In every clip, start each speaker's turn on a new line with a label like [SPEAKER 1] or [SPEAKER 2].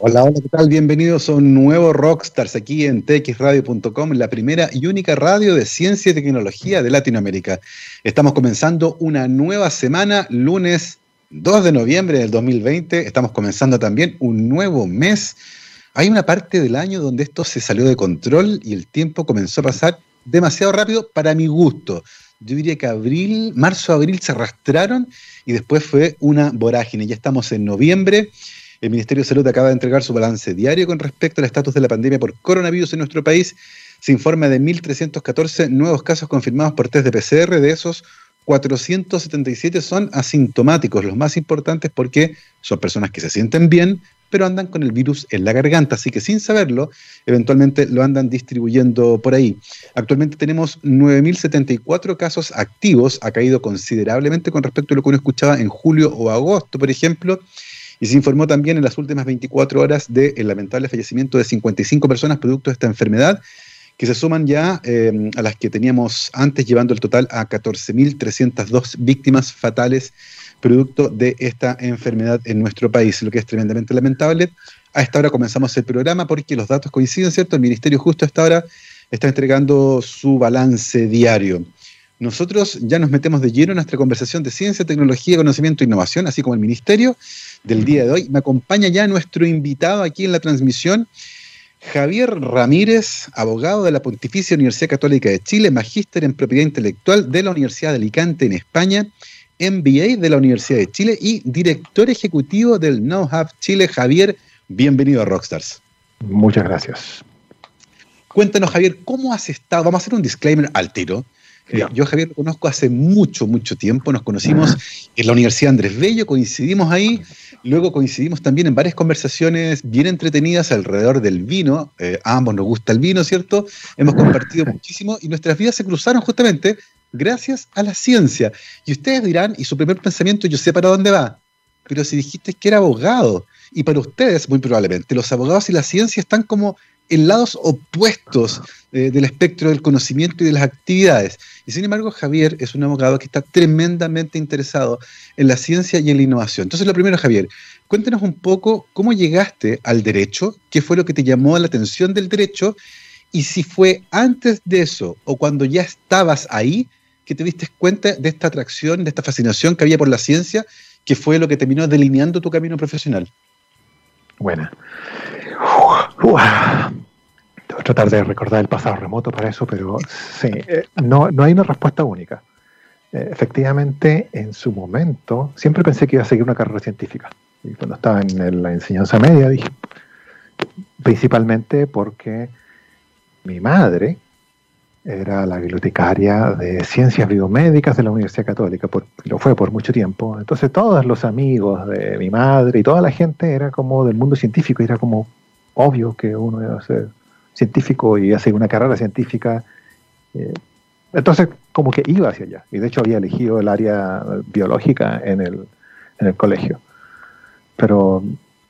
[SPEAKER 1] Hola, hola, ¿qué tal? Bienvenidos a un nuevo Rockstars aquí en txradio.com, la primera y única radio de ciencia y tecnología de Latinoamérica. Estamos comenzando una nueva semana, lunes 2 de noviembre del 2020. Estamos comenzando también un nuevo mes. Hay una parte del año donde esto se salió de control y el tiempo comenzó a pasar demasiado rápido para mi gusto. Yo diría que abril, marzo, abril se arrastraron y después fue una vorágine. Ya estamos en noviembre el Ministerio de Salud acaba de entregar su balance diario con respecto al estatus de la pandemia por coronavirus en nuestro país. Se informa de 1.314 nuevos casos confirmados por test de PCR. De esos, 477 son asintomáticos, los más importantes porque son personas que se sienten bien, pero andan con el virus en la garganta, así que sin saberlo, eventualmente lo andan distribuyendo por ahí. Actualmente tenemos 9.074 casos activos, ha caído considerablemente con respecto a lo que uno escuchaba en julio o agosto, por ejemplo, y se informó también en las últimas 24 horas del lamentable fallecimiento de 55 personas producto de esta enfermedad, que se suman ya eh, a las que teníamos antes, llevando el total a 14.302 víctimas fatales producto de esta enfermedad en nuestro país, lo que es tremendamente lamentable. A esta hora comenzamos el programa porque los datos coinciden, ¿cierto? El Ministerio justo a esta hora está entregando su balance diario. Nosotros ya nos metemos de lleno en nuestra conversación de ciencia, tecnología, conocimiento e innovación, así como el Ministerio del día de hoy. Me acompaña ya nuestro invitado aquí en la transmisión, Javier Ramírez, abogado de la Pontificia Universidad Católica de Chile, magíster en propiedad intelectual de la Universidad de Alicante en España, MBA de la Universidad de Chile y director ejecutivo del Know Hub Chile. Javier, bienvenido a Rockstars.
[SPEAKER 2] Muchas gracias.
[SPEAKER 1] Cuéntanos, Javier, ¿cómo has estado? Vamos a hacer un disclaimer al tiro. Eh, yo Javier lo conozco hace mucho, mucho tiempo. Nos conocimos en la Universidad Andrés Bello, coincidimos ahí. Luego coincidimos también en varias conversaciones bien entretenidas alrededor del vino. Eh, a ambos nos gusta el vino, ¿cierto? Hemos compartido muchísimo y nuestras vidas se cruzaron justamente gracias a la ciencia. Y ustedes dirán, y su primer pensamiento, yo sé para dónde va. Pero si dijiste que era abogado, y para ustedes, muy probablemente, los abogados y la ciencia están como en lados opuestos eh, del espectro del conocimiento y de las actividades. Y sin embargo, Javier es un abogado que está tremendamente interesado en la ciencia y en la innovación. Entonces, lo primero, Javier, cuéntenos un poco cómo llegaste al derecho, qué fue lo que te llamó la atención del derecho, y si fue antes de eso o cuando ya estabas ahí que te diste cuenta de esta atracción, de esta fascinación que había por la ciencia, que fue lo que terminó delineando tu camino profesional.
[SPEAKER 2] Buena. A tratar de recordar el pasado remoto para eso, pero sí, eh, no, no hay una respuesta única. Eh, efectivamente, en su momento, siempre pensé que iba a seguir una carrera científica. Y cuando estaba en la enseñanza media, dije, principalmente porque mi madre era la bibliotecaria de ciencias biomédicas de la Universidad Católica, por, lo fue por mucho tiempo. Entonces todos los amigos de mi madre y toda la gente era como del mundo científico, era como obvio que uno iba a ser científico y hacer una carrera científica. Eh, entonces, como que iba hacia allá. Y de hecho había elegido el área biológica en el, en el colegio. Pero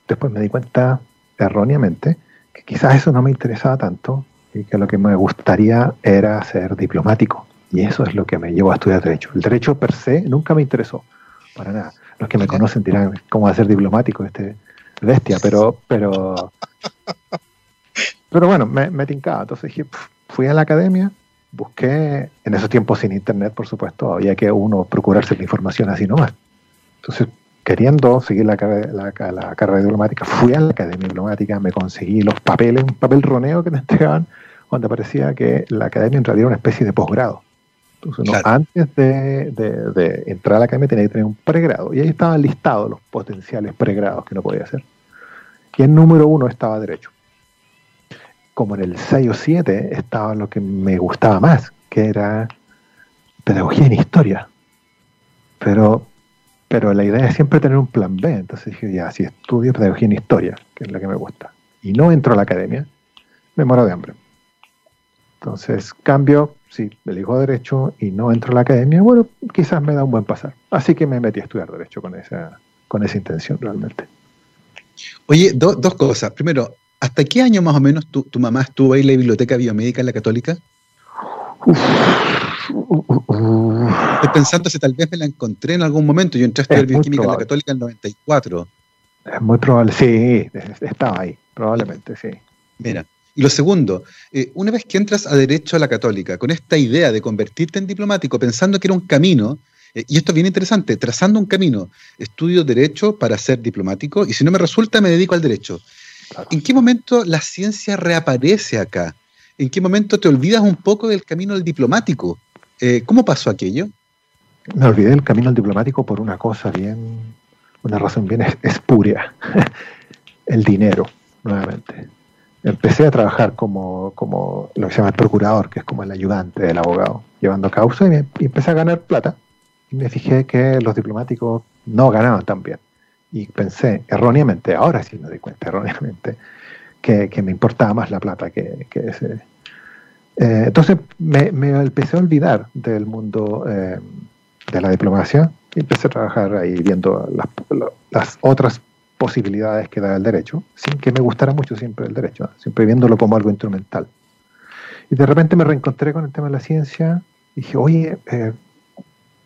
[SPEAKER 2] después me di cuenta erróneamente que quizás eso no me interesaba tanto y que lo que me gustaría era ser diplomático. Y eso es lo que me llevó a estudiar Derecho. El Derecho per se nunca me interesó, para nada. Los que me conocen dirán cómo va a ser diplomático este bestia, pero, pero, pero bueno, me, me tincaba. Entonces dije, fui a la academia, busqué, en esos tiempos sin internet, por supuesto, había que uno procurarse la información así nomás. Entonces, queriendo seguir la, la, la, carrera diplomática, fui a la academia diplomática, me conseguí los papeles, un papel roneo que me entregaban, donde parecía que la academia en realidad era una especie de posgrado. Entonces, antes de, de, de, entrar a la academia tenía que tener un pregrado. Y ahí estaban listados los potenciales pregrados que uno podía hacer. Y en número uno estaba derecho como en el 6 o 7 estaba lo que me gustaba más, que era pedagogía en historia. Pero, pero la idea es siempre tener un plan B. Entonces dije, ya, si estudio pedagogía en historia, que es la que me gusta, y no entro a la academia, me muero de hambre. Entonces, cambio, si elijo derecho y no entro a la academia, bueno, quizás me da un buen pasar. Así que me metí a estudiar derecho con esa, con esa intención realmente.
[SPEAKER 1] Oye, dos cosas. Primero, ¿Hasta qué año más o menos tu, mamá estuvo ahí en la biblioteca biomédica en la católica? Estoy pensando si tal vez me la encontré en algún momento. Yo entré a estudiar bioquímica en la católica en el 94.
[SPEAKER 2] Es muy probable, sí, estaba ahí, probablemente, sí.
[SPEAKER 1] Mira, y lo segundo, eh, una vez que entras a Derecho a la Católica, con esta idea de convertirte en diplomático, pensando que era un camino, eh, y esto es bien interesante, trazando un camino, estudio Derecho para ser diplomático, y si no me resulta, me dedico al Derecho. ¿En qué momento la ciencia reaparece acá? ¿En qué momento te olvidas un poco del camino del diplomático? Eh, ¿Cómo pasó aquello?
[SPEAKER 2] Me olvidé del camino del diplomático por una cosa bien, una razón bien espuria, el dinero, nuevamente. Empecé a trabajar como, como lo que se llama el procurador, que es como el ayudante del abogado, llevando causa y, y empecé a ganar plata. Y me fijé que los diplomáticos no ganaban tan bien y pensé erróneamente, ahora sí me di cuenta erróneamente, que, me importaba más la plata que, ese. Eh, entonces me, empecé a olvidar del mundo eh, de la diplomacia y empecé a trabajar ahí viendo las, las, otras posibilidades que da el derecho, sin que me gustara mucho siempre el derecho, siempre viéndolo como algo instrumental. Y de repente me reencontré con el tema de la ciencia y dije, oye, eh,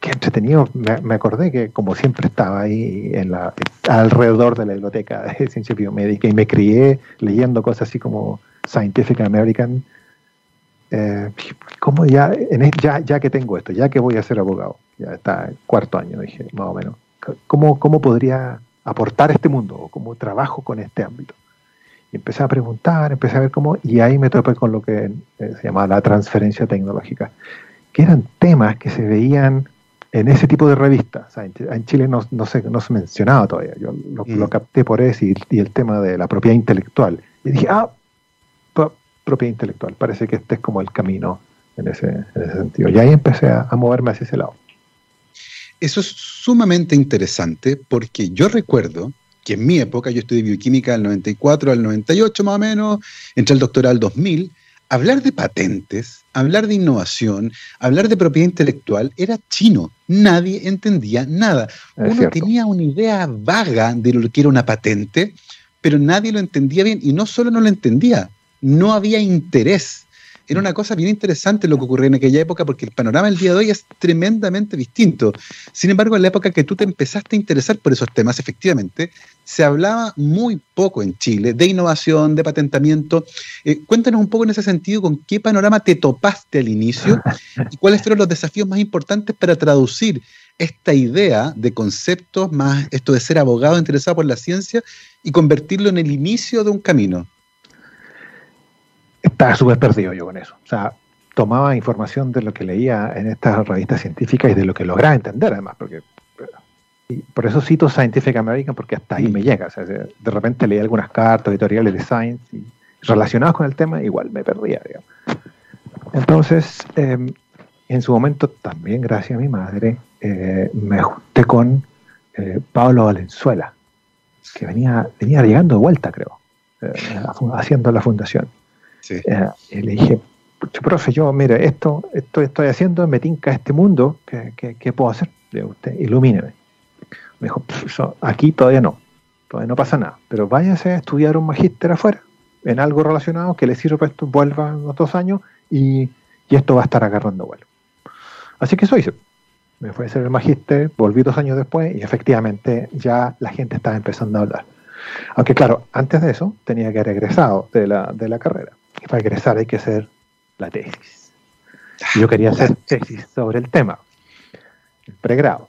[SPEAKER 2] qué entretenido. Me, acordé que como siempre estaba ahí en la, alrededor de la biblioteca de ciencia biomédica y me crié leyendo cosas así como Scientific American. Eh, ¿Cómo ya, ya, ya que tengo esto, ya que voy a ser abogado, ya está cuarto año, dije, más o menos, ¿cómo, cómo podría aportar este mundo o cómo trabajo con este ámbito? Y empecé a preguntar, empecé a ver cómo, y ahí me topé con lo que eh, se llama la transferencia tecnológica, que eran temas que se veían en ese tipo de revistas. en, Chile no, no, se, no se mencionaba todavía. Yo lo, mm. capté por eso y, el tema de la propiedad intelectual. Y dije, ah, propiedad intelectual. Parece que este es como el camino en ese, en ese sentido. Y ahí empecé a, moverme hacia ese lado.
[SPEAKER 1] Eso es sumamente interesante porque yo recuerdo que en mi época, yo estudié bioquímica del 94 al 98 más o menos, entré al doctoral 2000, hablar de patentes, hablar de innovación, hablar de propiedad intelectual era chino. Nadie entendía nada. Uno tenía una idea vaga de lo que era una patente, pero nadie lo entendía bien. Y no solo no lo entendía, no había interés era una cosa bien interesante lo que ocurrió en aquella época porque el panorama del día de hoy es tremendamente distinto. Sin embargo, en la época que tú te empezaste a interesar por esos temas, efectivamente, se hablaba muy poco en Chile de innovación, de patentamiento. Eh, cuéntanos un poco en ese sentido con qué panorama te topaste al inicio y cuáles fueron los desafíos más importantes para traducir esta idea de conceptos más esto de ser abogado interesado por la ciencia y convertirlo en el inicio de un camino
[SPEAKER 2] estaba súper perdido yo con eso. O sea, tomaba información de lo que leía en estas revistas científicas y de lo que lograba entender además, porque y por eso cito Scientific American porque hasta ahí me llega. O sea, de repente leía algunas cartas editoriales de Science y relacionadas con el tema, igual me perdía. Digamos. Entonces, em, en su momento, también gracias a mi madre, eh, me ajusté con eh, Pablo Valenzuela, que venía, venía llegando de vuelta, creo, eh, haciendo la fundación. Eh, y le dije, profe, yo, mire, esto, esto estoy haciendo, me tinca este mundo, ¿qué, puedo hacer? Le usted, ilumíneme. Me dijo, aquí todavía no, todavía no pasa nada, pero váyase a estudiar un magíster afuera, en algo relacionado que le sirva esto, vuelva en otros años y, esto va a estar agarrando vuelo. Así que eso hice. Me fui a hacer el magíster, volví dos años después y efectivamente ya la gente estaba empezando a hablar. Aunque claro, antes de eso tenía que haber egresado de la, de la carrera y para egresar hay que hacer la tesis. Yo quería hacer tesis sobre el tema, el pregrado.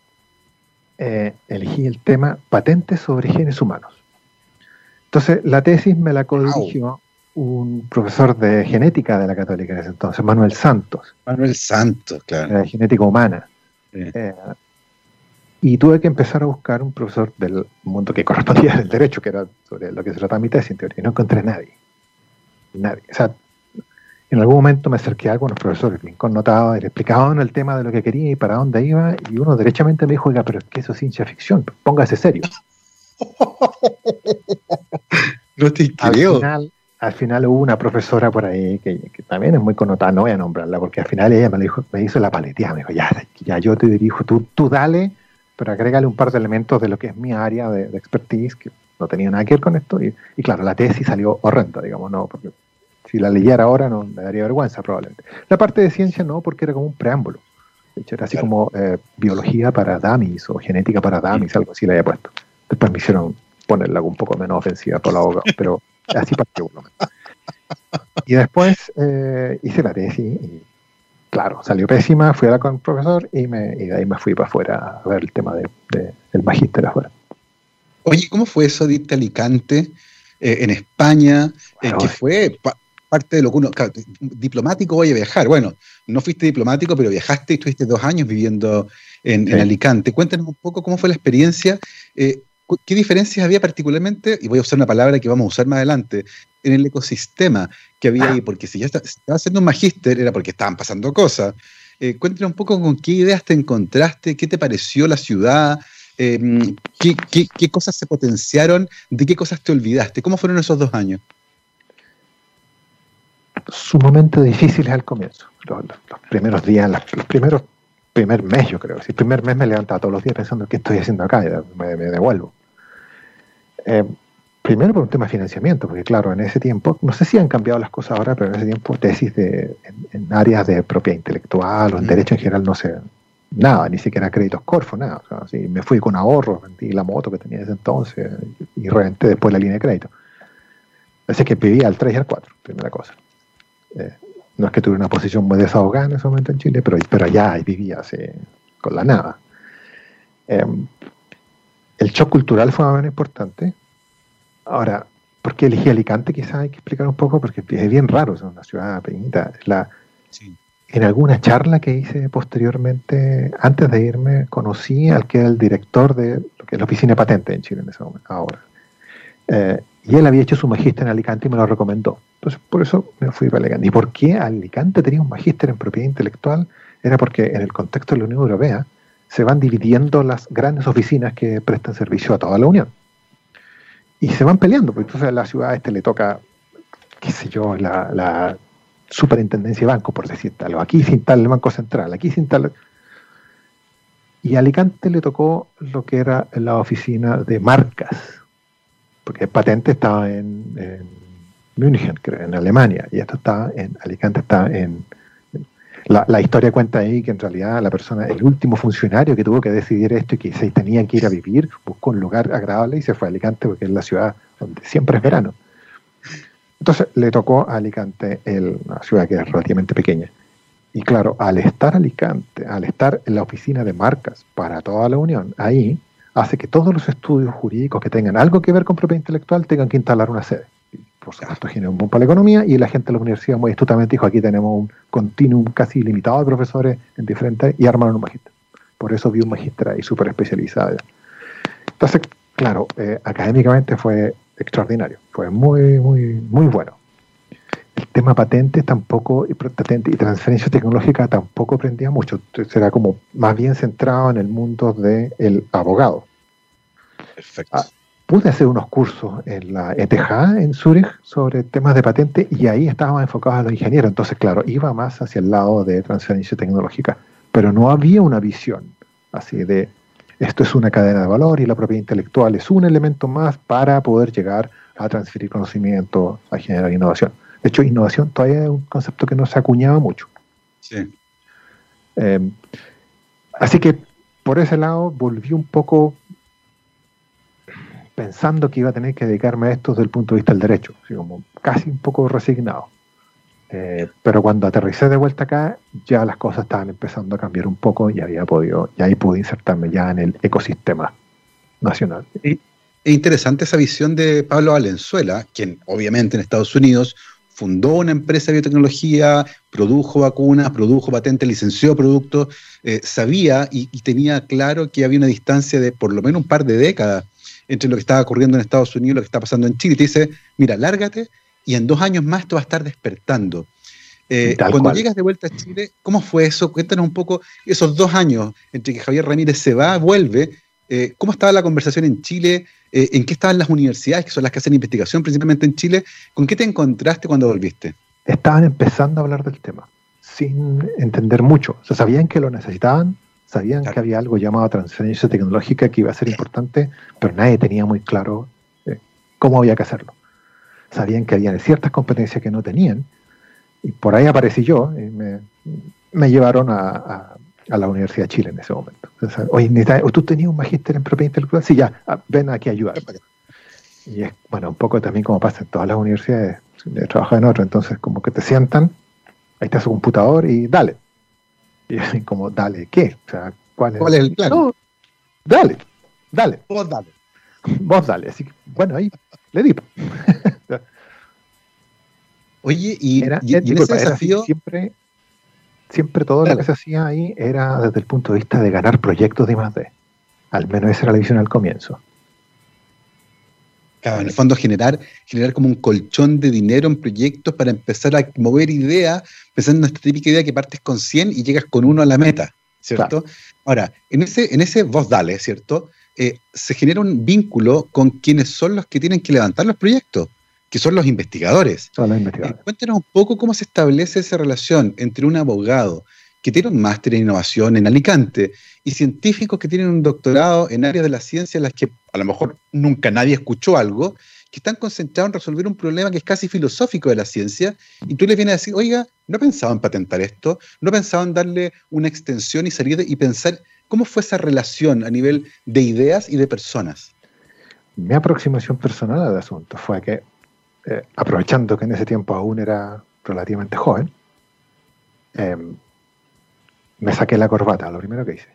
[SPEAKER 2] Eh, elegí el tema patentes sobre genes humanos. Entonces, la tesis me la codirigió un profesor de genética de la Católica en ese entonces, Manuel Santos.
[SPEAKER 1] Manuel Santos, claro.
[SPEAKER 2] De genética humana. Eh, y tuve que empezar a buscar un profesor del mundo que correspondía al derecho, que era sobre lo que se trataba mi tesis en teoría, y no encontré a nadie nadie. O sea, en algún momento me acerqué a algunos profesores y le explicaban el tema de lo que quería y para dónde iba, y uno derechamente me dijo, oiga, pero es que eso es ciencia ficción, póngase serio.
[SPEAKER 1] no te
[SPEAKER 2] al final, al final hubo una profesora por ahí que, también es muy connotada, no voy a nombrarla, porque al final ella me, dijo, me hizo la paleteada, me dijo, ya, ya yo te dirijo, tú, tú dale, pero agrégale un par de elementos de lo que es mi área de, expertise, que no tenía nada que ver con esto, y, y claro, la tesis salió horrenda, digamos, no, porque si la leyera ahora no me daría vergüenza probablemente. La parte de ciencia no, porque era como un preámbulo. De hecho, era así como eh, biología para dummies o genética para dummies, algo así le había puesto. Después me hicieron ponerla un poco menos ofensiva por la boca, pero así partió uno. Y después eh, hice la tesis y, claro, salió pésima, fui a la con el profesor y, me, y de ahí me fui para afuera a ver el tema de, del magíster afuera.
[SPEAKER 1] Oye, ¿cómo fue eso de Alicante eh, en España? Eh, que fue parte de lo que uno. diplomático voy a viajar. Bueno, no fuiste diplomático, pero viajaste y estuviste dos años viviendo en, Alicante. Cuéntanos un poco cómo fue la experiencia. Eh, ¿Qué diferencias había particularmente, y voy a usar una palabra que vamos a usar más adelante, en el ecosistema que había ahí? Porque si ya estaba haciendo un magíster era porque estaban pasando cosas. Eh, cuéntanos un poco con qué ideas te encontraste, qué te pareció la ciudad, em, qué, cosas se potenciaron, de qué cosas te olvidaste, cómo fueron esos dos años.
[SPEAKER 2] Sumamente difíciles al comienzo, los, primeros días, los primeros primer mes, yo creo. El primer mes me levantaba todos los días pensando qué estoy haciendo acá y me, devuelvo. Eh, primero por un tema de financiamiento, porque claro, en ese tiempo, no sé si han cambiado las cosas ahora, pero en ese tiempo tesis de, en, áreas de propiedad intelectual o en mm. derecho en general no sé, nada, ni siquiera créditos Corfo, nada. O sea, me fui con ahorros, vendí la moto que tenía desde entonces y reventé después la línea de crédito. Así que vivía al 3 y al 4, primera cosa. Eh, no es que tuviera una posición muy desahogada en ese momento en Chile, pero, pero allá vivía así, con la nada. Em, el shock cultural fue más importante. Ahora, ¿por qué elegí Alicante? Quizás hay que explicar un poco, porque es bien raro, es una ciudad pequeñita. La, En alguna charla que hice posteriormente, antes de irme, conocí al que era el director de lo que es la oficina patente en Chile en ese momento, ahora. Eh, y él había hecho su magíster en Alicante y me lo recomendó. Entonces, por eso me fui para Alicante. ¿Y por qué Alicante tenía un magíster en propiedad intelectual? Era porque en el contexto de la Unión Europea se van dividiendo las grandes oficinas que prestan servicio a toda la Unión. Y se van peleando, porque entonces a la ciudad este le toca, qué sé yo, la, superintendencia de banco, por decir tal, aquí sin tal el Banco Central, aquí sin tal. Y a Alicante le tocó lo que era la oficina de marcas, porque patente estaba en, en München, creo, en Alemania, y esto está en Alicante, está en... La, historia cuenta ahí que en realidad la persona, el último funcionario que tuvo que decidir esto y que se tenían que ir a vivir, buscó un lugar agradable y se fue a Alicante porque es la ciudad donde siempre es verano. Entonces le tocó a Alicante, el, una ciudad que es relativamente pequeña. Y claro, al estar Alicante, al estar en la oficina de marcas para toda la Unión, ahí hace que todos los estudios jurídicos que tengan algo que ver con propiedad intelectual tengan que instalar una sede. Por supuesto, genera un boom para la economía y la gente de la universidad muy astutamente dijo, aquí tenemos un continuum casi ilimitado de profesores en diferentes y armaron un magíster. Por eso vi un magíster ahí súper especializado. Entonces, claro, eh, académicamente fue extraordinario, fue muy, muy, muy bueno. El tema patentes tampoco, y patente y transferencia tecnológica tampoco aprendía mucho. Será como más bien centrado en el mundo del abogado. Perfecto. Ah, pude hacer unos cursos en la ETH en Zurich sobre temas de patente y ahí estaba enfocado a los ingenieros. Entonces, claro, iba más hacia el lado de transferencia tecnológica, pero no había una visión así de esto es una cadena de valor y la propiedad intelectual es un elemento más para poder llegar a transferir conocimiento, a generar innovación. De hecho, innovación todavía es un concepto que no se acuñaba mucho. Sí. Eh, así que por ese lado volví un poco pensando que iba a tener que dedicarme a esto desde el punto de vista del derecho, así como casi un poco resignado. Eh, pero cuando aterricé de vuelta acá, ya las cosas estaban empezando a cambiar un poco y había podido, y ahí pude insertarme ya en el ecosistema nacional.
[SPEAKER 1] es interesante esa visión de Pablo Valenzuela, quien obviamente en Estados Unidos fundó una empresa de biotecnología, produjo vacunas, produjo patentes, licenció productos, eh, sabía y, tenía claro que había una distancia de por lo menos un par de décadas entre lo que estaba ocurriendo en Estados Unidos y lo que está pasando en Chile. Y te dice, mira, lárgate y en dos años más te va a estar despertando. Eh, cuando llegas de vuelta a Chile, ¿cómo fue eso? Cuéntanos un poco esos dos años entre que Javier Ramírez se va, vuelve. Eh, ¿Cómo estaba la conversación en Chile? Eh, ¿En qué estaban las universidades, que son las que hacen investigación principalmente en Chile? ¿Con qué te encontraste cuando volviste?
[SPEAKER 2] Estaban empezando a hablar del tema, sin entender mucho. O sea, sabían que lo necesitaban, Sabían que había algo llamado transferencia tecnológica que iba a ser importante, pero nadie tenía muy claro eh, cómo había que hacerlo. Sabían que había ciertas competencias que no tenían, y por ahí aparecí yo, y me, llevaron a, la Universidad de Chile en ese momento. Oye, ¿tú tenías un magíster en propiedad intelectual? Sí, ya, ah, ven aquí a ayudar. Y es, bueno, un poco también como pasa en todas las universidades, he trabajado en otro, entonces como que te sientan, ahí está su computador y dale. Y así como, dale, ¿qué? O sea, ¿cuál es, el plan? dale, dale.
[SPEAKER 1] Vos dale.
[SPEAKER 2] Vos dale. Así que, bueno, ahí le di.
[SPEAKER 1] Oye, y,
[SPEAKER 2] era, siempre, siempre todo lo que se hacía ahí era desde el punto de vista de ganar proyectos de más de. Al menos esa era la visión al comienzo.
[SPEAKER 1] Claro, en el fondo generar, generar como un colchón de dinero en proyectos para empezar a mover ideas, pensando en esta típica idea que partes con 100 y llegas con uno a la meta, ¿cierto? Ahora, en ese, en ese vos dale, ¿cierto? Eh, se genera un vínculo con quienes son los que tienen que levantar los proyectos, que son los investigadores.
[SPEAKER 2] Son los investigadores.
[SPEAKER 1] Eh, cuéntenos un poco cómo se establece esa relación entre un abogado que tiene un máster en innovación en Alicante y científicos que tienen un doctorado en áreas de la ciencia en las que a lo mejor nunca nadie escuchó algo, que están concentrados en resolver un problema que es casi filosófico de la ciencia, y tú les vienes a decir, oiga, no pensaba en patentar esto, no pensaba en darle una extensión y salir y pensar cómo fue esa relación a nivel de ideas y de personas.
[SPEAKER 2] Mi aproximación personal al asunto fue que, eh, aprovechando que en ese tiempo aún era relativamente joven, em, me saqué la corbata, lo primero que hice.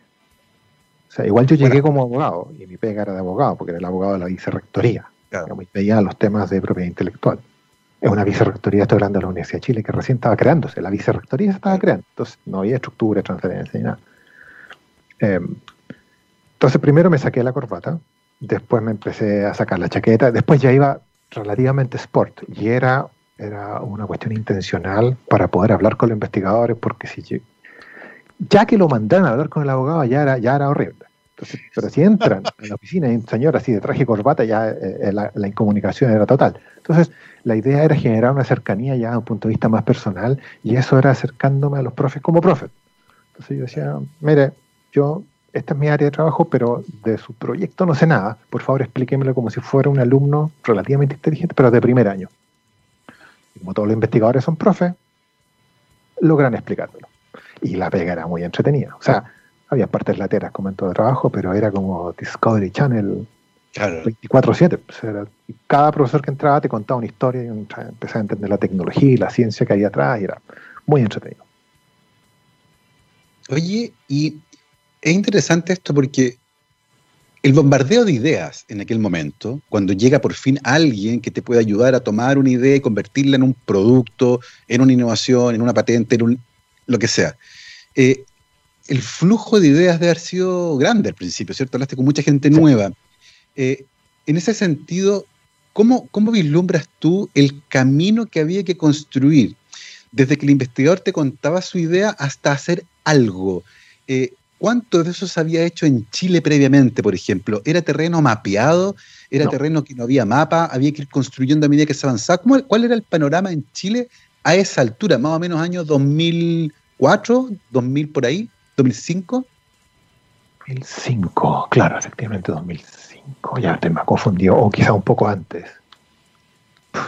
[SPEAKER 2] O sea, igual yo llegué como abogado, y mi pega era de abogado, porque era el abogado de la vicerrectoría. Claro. veía los temas de propiedad intelectual. Es una vicerrectoría, estoy hablando de la Universidad de Chile, que recién estaba creándose. La vicerrectoría se estaba creando, entonces no había estructura, transferencia ni nada. Em, entonces primero me saqué la corbata, después me empecé a sacar la chaqueta, después ya iba relativamente sport, y era, era una cuestión intencional para poder hablar con los investigadores, porque si ya que lo mandaron a hablar con el abogado, ya era, ya era horrible. pero si entran en la oficina y un señor así de traje y corbata, ya eh, eh, la, incomunicación era total. Entonces, la idea era generar una cercanía ya a un punto de vista más personal, y eso era acercándome a los profes como profe. Entonces yo decía, mire, yo, esta es mi área de trabajo, pero de su proyecto no sé nada. Por favor, explíquemelo como si fuera un alumno relativamente inteligente, pero de primer año. como todos los investigadores son profes, logran explicármelo y la pega era muy entretenida. O sea, había partes lateras como en todo trabajo, pero era como Discovery Channel 24-7. cada profesor que entraba te contaba una historia y empezaba a entender la tecnología y la ciencia que hay atrás y era muy entretenido.
[SPEAKER 1] Oye, y es interesante esto porque el bombardeo de ideas en aquel momento, cuando llega por fin alguien que te puede ayudar a tomar una idea y convertirla en un producto, en una innovación, en una patente, en un, lo que sea. Eh, el flujo de ideas debe haber sido grande al principio, ¿cierto? Hablaste con mucha gente nueva. Eh, en ese sentido, ¿cómo, ¿cómo vislumbras tú el camino que había que construir? Desde que el investigador te contaba su idea hasta hacer algo. Eh, ¿Cuánto de eso se había hecho en Chile previamente, por ejemplo? ¿Era terreno mapeado? ¿Era terreno que no había mapa? ¿Había que ir construyendo a medida que se avanzaba? ¿Cuál era el panorama en Chile a esa altura, más o menos año 2004, 2000 por ahí, 2005.
[SPEAKER 2] 2005, claro, efectivamente 2005, ya te me confundido, o quizá un poco antes.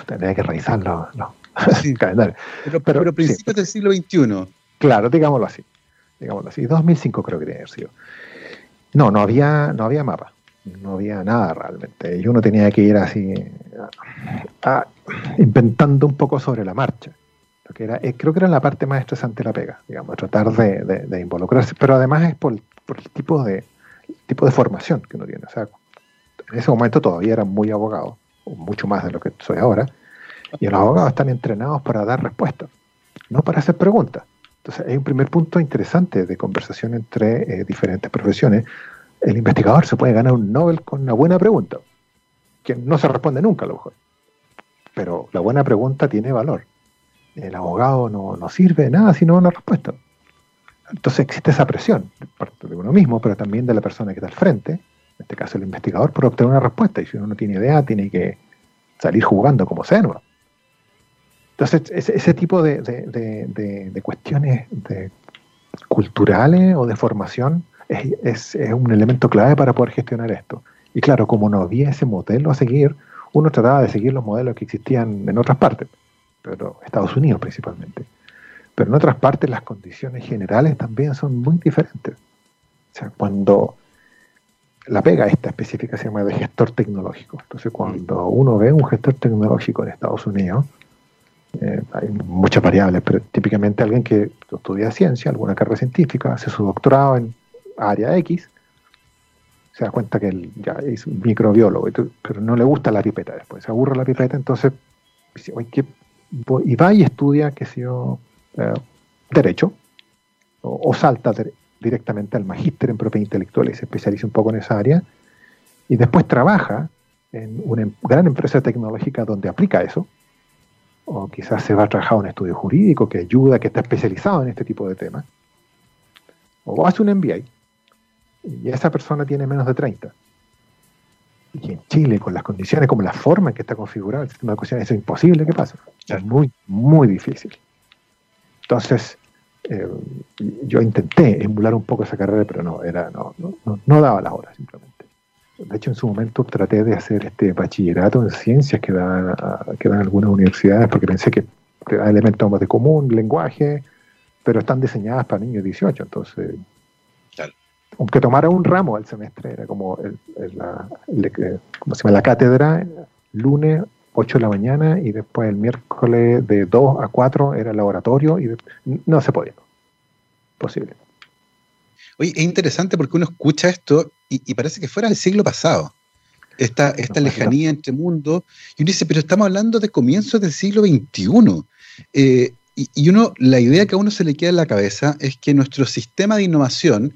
[SPEAKER 2] tendría que revisarlo, no.
[SPEAKER 1] Pero, pero, principios del siglo XXI.
[SPEAKER 2] Claro, digámoslo así. Digámoslo así. 2005 creo que tiene que haber sido. No, no había, no había mapa. No había nada realmente. Y uno tenía que ir así inventando un poco sobre la marcha que era, eh, creo que era la parte más estresante de la pega, digamos, tratar de, involucrarse, pero además es por, el tipo de, tipo de formación que uno tiene. O sea, en ese momento todavía era muy abogado, mucho más de lo que soy ahora, y los abogados están entrenados para dar respuestas, no para hacer preguntas. Entonces, hay un primer punto interesante de conversación entre eh, diferentes profesiones. El investigador se puede ganar un Nobel con una buena pregunta, que no se responde nunca a lo mejor. Pero la buena pregunta tiene valor el abogado no, no sirve de nada si no una respuesta. Entonces existe esa presión, parte de uno mismo, pero también de la persona que está al frente, en este caso el investigador, por obtener una respuesta. Y si uno no tiene idea, tiene que salir jugando como sea. Entonces, ese, tipo de, cuestiones culturales o de formación es, es, un elemento clave para poder gestionar esto. Y claro, como no había ese modelo a seguir, uno trataba de seguir los modelos que existían en otras partes pero Estados Unidos principalmente. Pero en otras partes las condiciones generales también son muy diferentes. O sea, cuando la pega esta específica se llama de gestor tecnológico. Entonces, cuando uno ve un gestor tecnológico en Estados Unidos, eh, hay muchas variables, pero típicamente alguien que estudia ciencia, alguna carrera científica, hace su doctorado en área X, se da cuenta que él ya es microbiólogo, pero no le gusta la pipeta después, se aburre la pipeta, entonces y va y estudia, que sé yo, eh, derecho, o, salta directamente al magíster en propiedad intelectual y se especializa un poco en esa área, y después trabaja en una em, gran empresa tecnológica donde aplica eso, o quizás se va a trabajar un estudio jurídico que ayuda, que está especializado en este tipo de temas, o hace un MBA, y esa persona tiene menos de 30. Y en Chile, con las condiciones, como la forma en que está configurado el sistema de educación, eso es imposible que pase. Es muy, muy difícil. Entonces, eh, yo intenté emular un poco esa carrera, pero no, era, no, no, no, daba las horas simplemente. De hecho, en su momento traté de hacer este bachillerato en ciencias que dan, que dan algunas universidades, porque pensé que da elementos más de común, lenguaje, pero están diseñadas para niños de 18, entonces aunque tomara un ramo al semestre, era como la, se llama? la cátedra, lunes 8 de la mañana y después el miércoles de 2 a 4 era el laboratorio y no se podía. Posible.
[SPEAKER 1] Oye, es interesante porque uno escucha esto y, parece que fuera el siglo pasado. Esta, esta lejanía entre mundos. Y uno dice, pero estamos hablando de comienzos del siglo XXI. Eh, y, y, uno, la idea que a uno se le queda en la cabeza es que nuestro sistema de innovación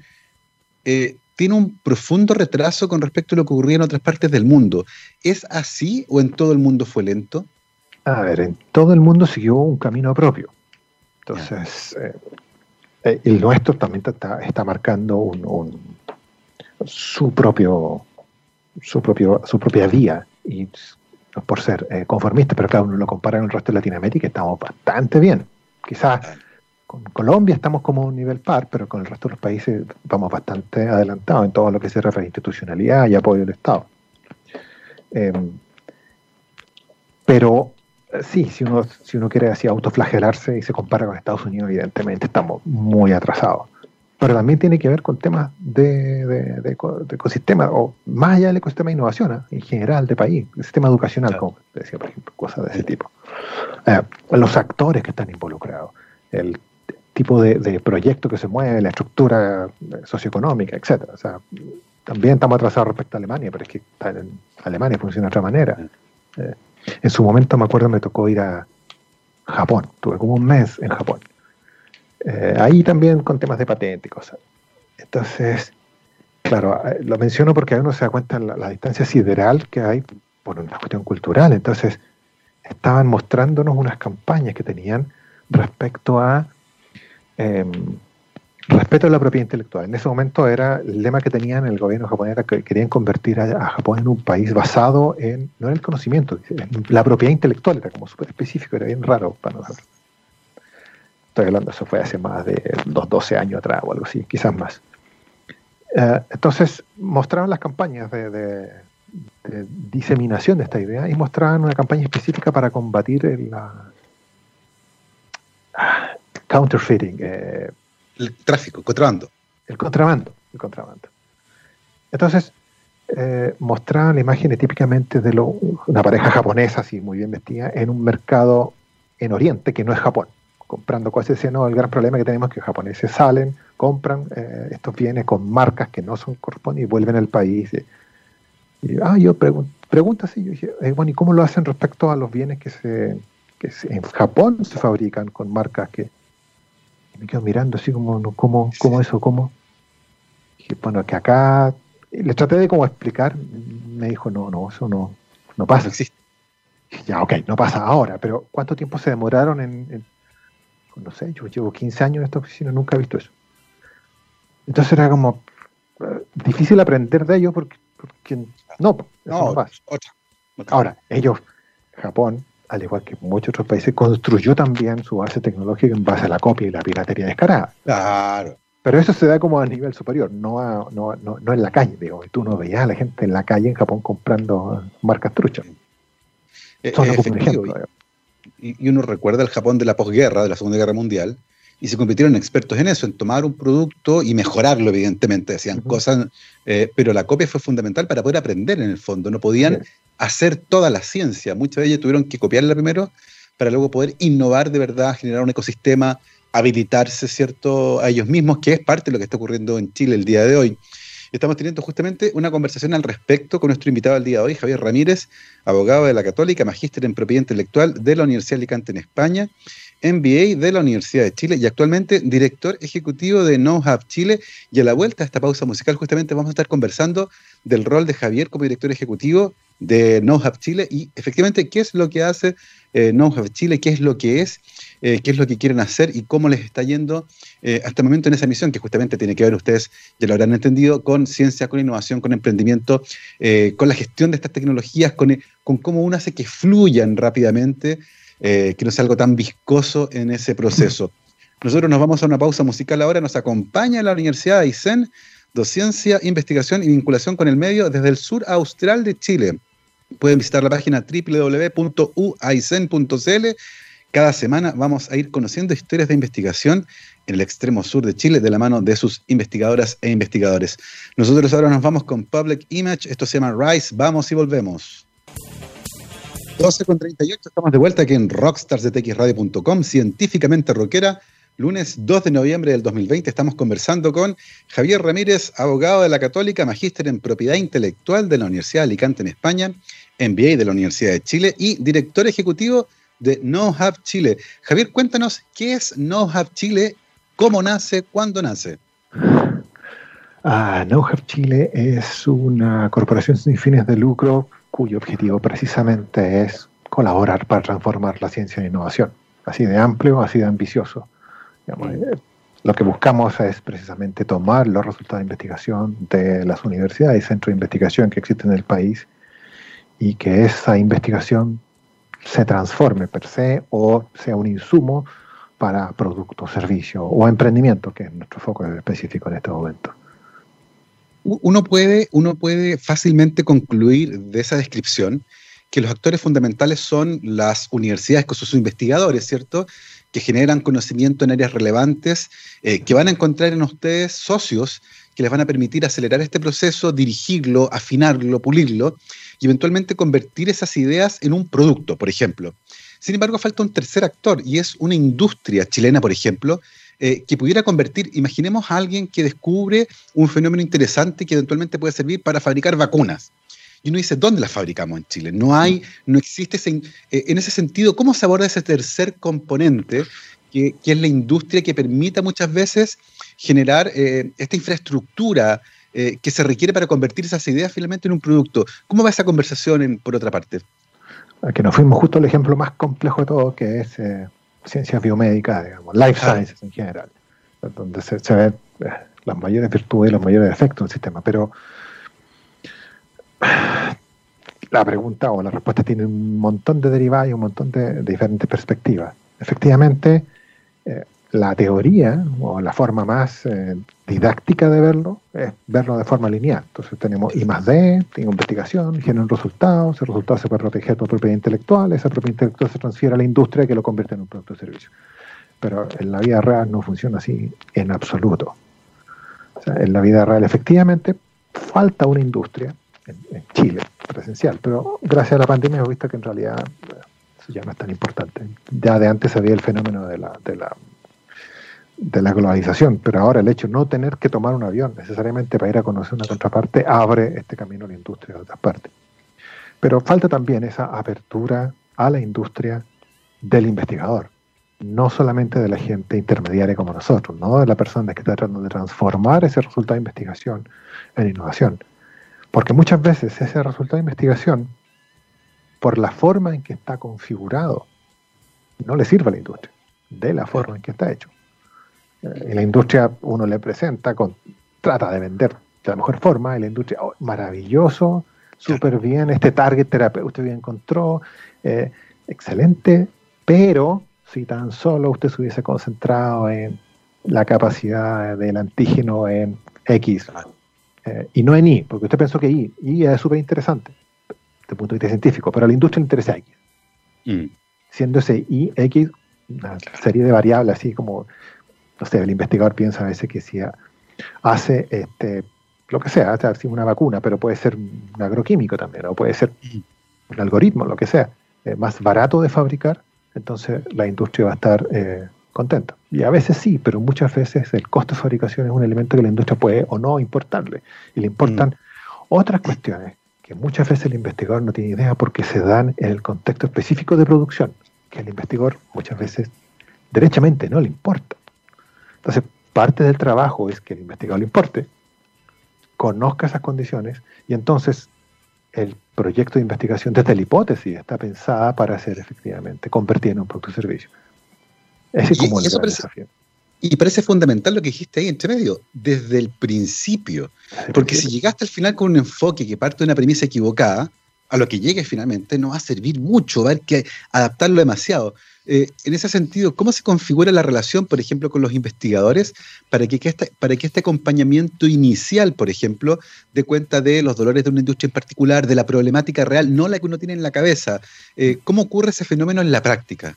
[SPEAKER 1] eh, tiene un profundo retraso con respecto a lo que ocurría en otras partes del mundo. ¿Es así o en todo el mundo fue lento?
[SPEAKER 2] A ver, en todo el mundo siguió un camino propio. Entonces, eh, eh, el nuestro también está, marcando un, su propio su propio su propia vía y por ser conformista, pero claro, uno lo compara con el resto de Latinoamérica, estamos bastante bien. Quizás con Colombia estamos como un nivel par, pero con el resto de los países vamos bastante adelantados en todo lo que se refiere a institucionalidad y apoyo del Estado. Em, pero eh, sí, si uno, si uno quiere así autoflagelarse y se compara con Estados Unidos, evidentemente estamos muy atrasados. Pero también tiene que ver con temas de, de, ecosistema, o más allá del ecosistema de innovación, ¿eh? en general, de país, el sistema educacional, como decía, por ejemplo, cosas de ese tipo. Eh, los actores que están involucrados, el tipo de, proyecto que se mueve, la estructura socioeconómica, etcétera. O sea, también estamos atrasados respecto a Alemania, pero es que en Alemania funciona de otra manera. Eh, en su momento me acuerdo me tocó ir a Japón, tuve como un mes en Japón. Eh, ahí también con temas de patente y cosas. Entonces, claro, eh, lo menciono porque uno se da cuenta la, la distancia sideral que hay por una cuestión cultural. Entonces, estaban mostrándonos unas campañas que tenían respecto a Em, respeto a la propiedad intelectual. En ese momento era el lema que tenían el gobierno japonés, era que querían convertir a, Japón en un país basado en, no en el conocimiento, en la propiedad intelectual, era como súper específico, era bien raro para nosotros. Estoy hablando, eso fue hace más de dos, 12 años atrás o algo así, quizás más. Eh, entonces mostraron las campañas de, diseminación de esta idea y mostraban una campaña específica para combatir la, counterfeiting. Eh,
[SPEAKER 1] el tráfico, el contrabando.
[SPEAKER 2] El contrabando, el contrabando. Entonces, eh, mostraban imágenes típicamente de una pareja japonesa, así muy bien vestida, en un mercado en Oriente que no es Japón, comprando cosas. Decían, no, el gran problema que tenemos es que los japoneses salen, compran eh, estos bienes con marcas que no son correspondientes y vuelven al país. Y, ah, yo pregunto, pregunta así, yo dije, eh, bueno, ¿y cómo lo hacen respecto a los bienes que se que en Japón se fabrican con marcas que me quedo mirando así como, ¿cómo, cómo eso? ¿Cómo? dije, bueno, que acá, le traté de como explicar, me dijo, no, no, eso no, no pasa. existe. ya, ok, no pasa ahora, pero ¿cuánto tiempo se demoraron en, no sé, yo llevo 15 años en esta oficina, nunca he visto eso. Entonces era como eh, difícil aprender de ellos porque, no, no, pasa. Ahora, ellos, Japón, al igual que muchos otros países, construyó también su base tecnológica en base a la copia y la piratería descarada.
[SPEAKER 1] Claro.
[SPEAKER 2] Pero eso se da como a nivel superior, no, no, no, en la calle. Digo, tú no veías a la gente en la calle en Japón comprando marcas truchas.
[SPEAKER 1] Eh, un ejemplo. Y, uno recuerda el Japón de la posguerra, de la Segunda Guerra Mundial, y se convirtieron en expertos en eso, en tomar un producto y mejorarlo, evidentemente, hacían cosas, eh, pero la copia fue fundamental para poder aprender en el fondo, no podían hacer toda la ciencia, muchas de ellas tuvieron que copiarla primero para luego poder innovar de verdad, generar un ecosistema, habilitarse, ¿cierto?, a ellos mismos, que es parte de lo que está ocurriendo en Chile el día de hoy. Estamos teniendo justamente una conversación al respecto con nuestro invitado al día de hoy, Javier Ramírez, abogado de la Católica, magíster en propiedad intelectual de la Universidad de Alicante en España, MBA de la Universidad de Chile y actualmente director ejecutivo de No Hub Chile. Y a la vuelta a esta pausa musical, justamente vamos a estar conversando del rol de Javier como director ejecutivo de No Hub Chile. Y efectivamente qué es lo que hace eh, No Hub Chile, qué es lo que es eh, qué es lo que quieren hacer y cómo les está yendo eh, hasta el momento en esa misión, que justamente tiene que ver, ustedes ya lo habrán entendido, con ciencia, con innovación, con emprendimiento, eh, con la gestión de estas tecnologías, con, con cómo uno hace que fluyan rápidamente, que no sea algo tan viscoso en ese proceso. Nosotros nos vamos a una pausa musical ahora, nos acompaña la Universidad de Aysén, Docencia, Investigación y Vinculación con el Medio desde el sur austral de Chile. Pueden visitar la página www.uaisen.cl cada semana vamos a ir conociendo historias de investigación en el extremo sur de Chile de la mano de sus investigadoras e investigadores. Nosotros ahora nos vamos con Public Image, esto se llama Rise, vamos y volvemos. 12 con 38, estamos de vuelta aquí en rockstarsdetxradio.com, científicamente rockera. Lunes 2 de noviembre del 2020 estamos conversando con Javier Ramírez, abogado de la Católica, magíster en propiedad intelectual de la Universidad de Alicante en España, MBA de la Universidad de Chile y director ejecutivo de No Chile. Javier, cuéntanos qué es No Chile, cómo nace, cuándo nace.
[SPEAKER 2] Ah, no Chile es una corporación sin fines de lucro cuyo objetivo precisamente es colaborar para transformar la ciencia en innovación. Así de amplio, así de ambicioso. Eh, lo que buscamos es precisamente tomar los resultados de investigación de las universidades y centros de investigación que existen en el país y que esa investigación se transforme per se o sea un insumo para producto, servicio o emprendimiento, que es nuestro foco específico en este momento.
[SPEAKER 1] Uno puede, uno puede fácilmente concluir de esa descripción que los actores fundamentales son las universidades con sus investigadores, ¿cierto? Que generan conocimiento en áreas relevantes, eh, que van a encontrar en ustedes socios que les van a permitir acelerar este proceso, dirigirlo, afinarlo, pulirlo y eventualmente convertir esas ideas en un producto, por ejemplo. Sin embargo, falta un tercer actor y es una industria chilena, por ejemplo, eh, que pudiera convertir, imaginemos a alguien que descubre un fenómeno interesante que eventualmente puede servir para fabricar vacunas. Y uno dice, ¿dónde las fabricamos en Chile? No hay, no existe ese, eh, en ese sentido, ¿cómo se aborda ese tercer componente que, es la industria que permita muchas veces generar eh, esta infraestructura eh, que se requiere para convertir esas ideas finalmente en un producto. ¿Cómo va esa conversación por otra parte?
[SPEAKER 2] Aquí nos fuimos justo al ejemplo más complejo de todo, que es eh, ciencias biomédicas, digamos, life sciences en general, donde se, ven eh, las mayores virtudes y los mayores defectos del sistema. Pero la pregunta o la respuesta tiene un montón de derivadas y un montón de, diferentes perspectivas. Efectivamente, la teoría o la forma más eh, didáctica de verlo es verlo de forma lineal. Entonces tenemos I más D, investigación, generan resultados, ese resultado se puede proteger por propiedad intelectual, esa propiedad intelectual se transfiere a la industria que lo convierte en un producto de servicio. Pero en la vida real no funciona así en absoluto. en la vida real efectivamente falta una industria en, Chile presencial, pero gracias a la pandemia hemos visto que en realidad eso ya no es tan importante. Ya de antes había el fenómeno de la, de la de la globalización, pero ahora el hecho de no tener que tomar un avión necesariamente para ir a conocer una contraparte abre este camino a la industria de otras partes. Pero falta también esa apertura a la industria del investigador, no solamente de la gente intermediaria como nosotros, no de la persona que está tratando de transformar ese resultado de investigación en innovación. Porque muchas veces ese resultado de investigación, por la forma en que está configurado, no le sirve a la industria, de la forma en que está hecho. En la industria uno le presenta, con, trata de vender de la mejor forma, y la industria, oh, maravilloso, súper bien, este target terapeuta usted bien encontró, eh, excelente, pero si tan solo usted se hubiese concentrado en la capacidad del antígeno en X eh, y no en Y, porque usted pensó que Y, Y es súper interesante desde el punto de vista científico, pero a la industria le interesa X. Mm. Siendo ese Y, X, una serie de variables así como no sé, el investigador piensa a veces que si hace este, lo que sea, hace una vacuna, pero puede ser un agroquímico también, o puede ser un algoritmo, lo que sea, eh, más barato de fabricar, entonces la industria va a estar eh, contenta. Y a veces sí, pero muchas veces el costo de fabricación es un elemento que la industria puede o no importarle. Y le importan otras cuestiones que muchas veces el investigador no tiene idea porque se dan en el contexto específico de producción, que el investigador muchas veces derechamente no le importa. Entonces, parte del trabajo es que el investigador le importe, conozca esas condiciones y entonces el proyecto de investigación desde la hipótesis está pensada para ser efectivamente convertida en un producto de servicio.
[SPEAKER 1] Ese es como el desafío. Y parece fundamental lo que dijiste ahí entre medio, desde el principio. Porque si llegaste al final con un enfoque que parte de una premisa equivocada, a lo que llegues finalmente no va a servir mucho, va a haber que adaptarlo demasiado. Eh, en ese sentido, ¿cómo se configura la relación, por ejemplo, con los investigadores para que, este, para que este acompañamiento inicial, por ejemplo, dé cuenta de los dolores de una industria en particular, de la problemática real, no la que uno tiene en la cabeza? Eh, ¿Cómo ocurre ese fenómeno en la práctica?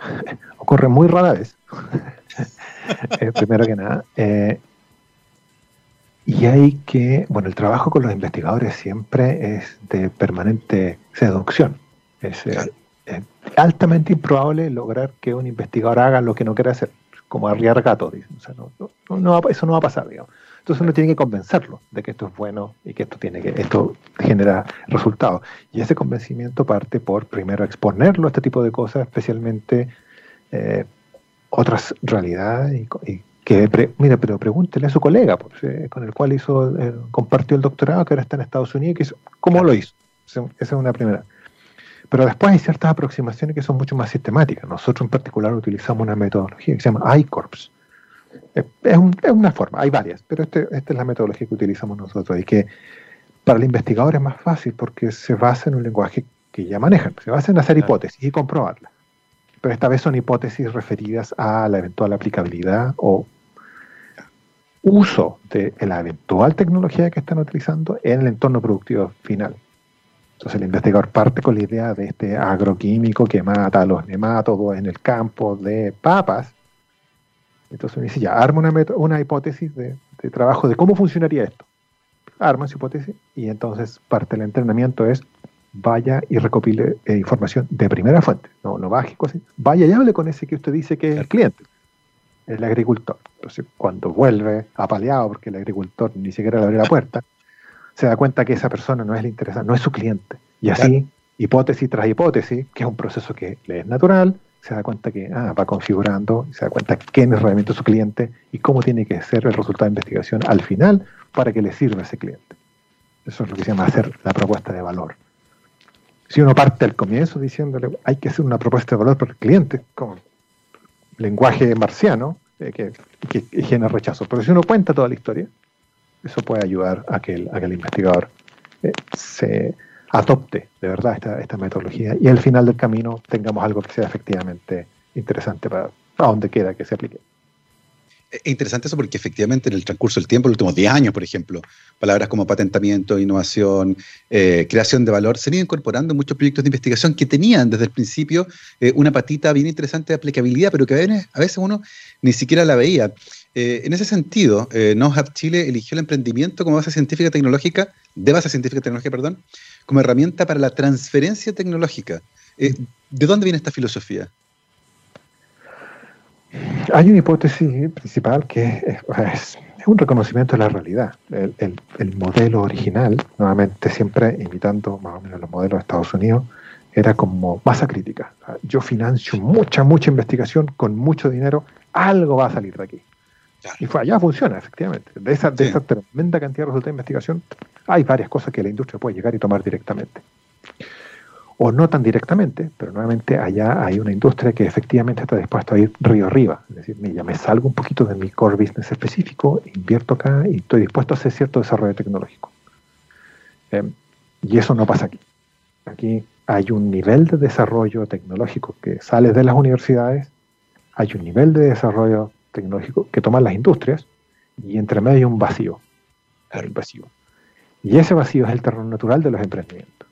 [SPEAKER 2] Ocurre muy rara vez. Eh, primero que nada. y hay que, bueno, el trabajo con los investigadores siempre es de permanente seducción. Es, es altamente improbable lograr que un investigador haga lo que no quiere hacer, como arriar gato, dicen. O sea, no, no, eso no va a pasar, digamos. Entonces uno tiene que convencerlo de que esto es bueno y que esto tiene que esto genera resultados. Y ese convencimiento parte por primero exponerlo a este tipo de cosas, especialmente eh, otras realidades y, que mira, pero pregúntele a su colega pues, eh, con el cual hizo eh, compartió el doctorado que ahora está en Estados Unidos, cómo lo hizo. Esa es una primera. Pero después hay ciertas aproximaciones que son mucho más sistemáticas. Nosotros en particular utilizamos una metodología que se llama iCorps. Es, una forma, hay varias, pero este, esta es la metodología que utilizamos nosotros y que para el investigador es más fácil porque se basa en un lenguaje que ya manejan, se basa en hacer hipótesis y comprobarlas. Pero esta vez son hipótesis referidas a la eventual aplicabilidad o uso de la eventual tecnología que están utilizando en el entorno productivo final. Entonces el investigador parte con la idea de este agroquímico que mata a los nemátodos en el campo de papas. Entonces uno dice, ya, arma una, una hipótesis de, trabajo de cómo funcionaría esto. Arma su hipótesis y entonces parte del entrenamiento es vaya y recopile eh, información de primera fuente, no, no baje cosas, vaya y hable con ese que usted dice que es el cliente, el agricultor. Entonces cuando vuelve apaleado porque el agricultor ni siquiera le abre la puerta, se da cuenta que esa persona no es la interesada, no es su cliente. Y así, hipótesis tras hipótesis, que es un proceso que le es natural, se da cuenta que ah, va configurando, se da cuenta quién es realmente su cliente y cómo tiene que ser el resultado de investigación al final para que le sirva a ese cliente. Eso es lo que se llama hacer la propuesta de valor. Si uno parte al comienzo diciéndole hay que hacer una propuesta de valor para el cliente, como lenguaje marciano, eh, que, que genera rechazo. Pero si uno cuenta toda la historia, eso puede ayudar a que el, investigador eh, se adopte de verdad esta, metodología y al final del camino tengamos algo que sea efectivamente interesante para, donde quiera que se aplique.
[SPEAKER 1] Es interesante eso porque efectivamente en el transcurso del tiempo, en los últimos 10 años, por ejemplo, palabras como patentamiento, innovación, eh, creación de valor, se han ido incorporando muchos proyectos de investigación que tenían desde el principio eh, una patita bien interesante de aplicabilidad, pero que a veces uno ni siquiera la veía. Eh, en ese sentido, eh, Chile eligió el emprendimiento como base científica tecnológica, de base científica tecnológica, perdón, como herramienta para la transferencia tecnológica. Eh, ¿De dónde viene esta filosofía?
[SPEAKER 2] Hay una hipótesis principal que es, un reconocimiento de la realidad. El, modelo original, nuevamente siempre imitando más o menos los modelos de Estados Unidos, era como masa crítica. Yo financio mucha, mucha investigación con mucho dinero, algo va a salir de aquí. Y fue, allá funciona, efectivamente. De esa, de esa tremenda cantidad de resultados de investigación, hay varias cosas que la industria puede llegar y tomar directamente. O no tan directamente, pero nuevamente allá hay una industria que efectivamente está dispuesta a ir río arriba. Es decir, mira, me salgo un poquito de mi core business específico, invierto acá y estoy dispuesto a hacer cierto desarrollo tecnológico. Em, y eso no pasa aquí. Aquí hay un nivel de desarrollo tecnológico que sale de las universidades, hay un nivel de desarrollo tecnológico que toman las industrias y entre medio hay un vacío. El vacío. Y ese vacío es el terreno natural de los emprendimientos.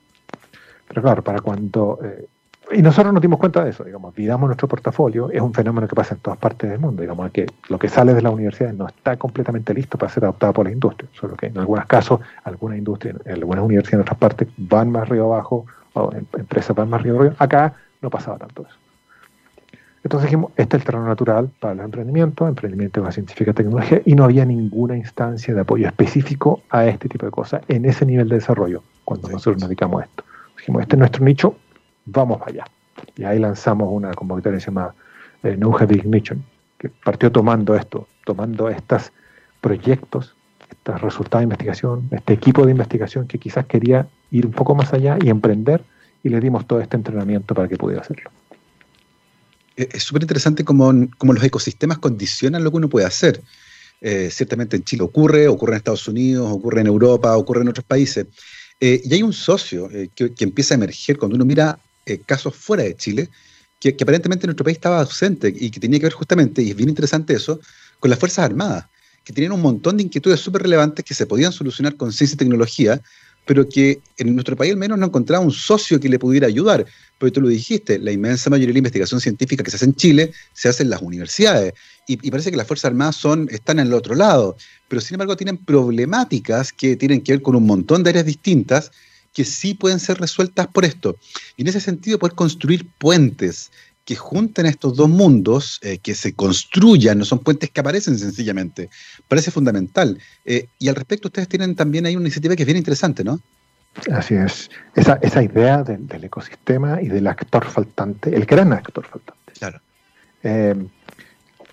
[SPEAKER 2] Pero claro, para cuando eh, y nosotros nos dimos cuenta de eso, digamos, miramos nuestro portafolio, es un fenómeno que pasa en todas partes del mundo, digamos, que lo que sale de las universidades no está completamente listo para ser adoptado por la industria, solo que en algunos casos, algunas industrias, algunas universidades en otras partes van más río abajo, o empresas van más río abajo, acá no pasaba tanto eso. Entonces dijimos, este es el terreno natural para los emprendimientos, emprendimiento de científica y tecnología, y no había ninguna instancia de apoyo específico a este tipo de cosas en ese nivel de desarrollo cuando nosotros nos dedicamos a esto. Dijimos, este es nuestro nicho, vamos allá. Y ahí lanzamos una convocatoria que se llama eh, No Heavy Ignition, que partió tomando esto, tomando estos proyectos, estos resultados de investigación, este equipo de investigación que quizás quería ir un poco más allá y emprender, y le dimos todo este entrenamiento para que pudiera hacerlo.
[SPEAKER 1] Es súper interesante cómo, los ecosistemas condicionan lo que uno puede hacer. Eh, ciertamente en Chile ocurre, ocurre en Estados Unidos, ocurre en Europa, ocurre en otros países. Eh, y hay un socio que, que, empieza a emerger cuando uno mira eh, casos fuera de Chile, que, aparentemente en nuestro país estaba ausente y que tenía que ver justamente, y es bien interesante eso, con las Fuerzas Armadas, que tenían un montón de inquietudes súper relevantes que se podían solucionar con ciencia y tecnología, pero que en nuestro país al menos no encontraba un socio que le pudiera ayudar. Porque tú lo dijiste, la inmensa mayoría de la investigación científica que se hace en Chile se hace en las universidades. Y, y, parece que las Fuerzas Armadas son, están en el otro lado. Pero sin embargo tienen problemáticas que tienen que ver con un montón de áreas distintas que sí pueden ser resueltas por esto. Y en ese sentido, poder construir puentes que junten estos dos mundos, eh, que se construyan, no son puentes que aparecen sencillamente, parece fundamental. Eh, y al respecto, ustedes tienen también ahí una iniciativa que es bien interesante, ¿no?
[SPEAKER 2] Así es. Esa, esa idea del ecosistema y del actor faltante, el gran actor faltante.
[SPEAKER 1] Claro.
[SPEAKER 2] Eh,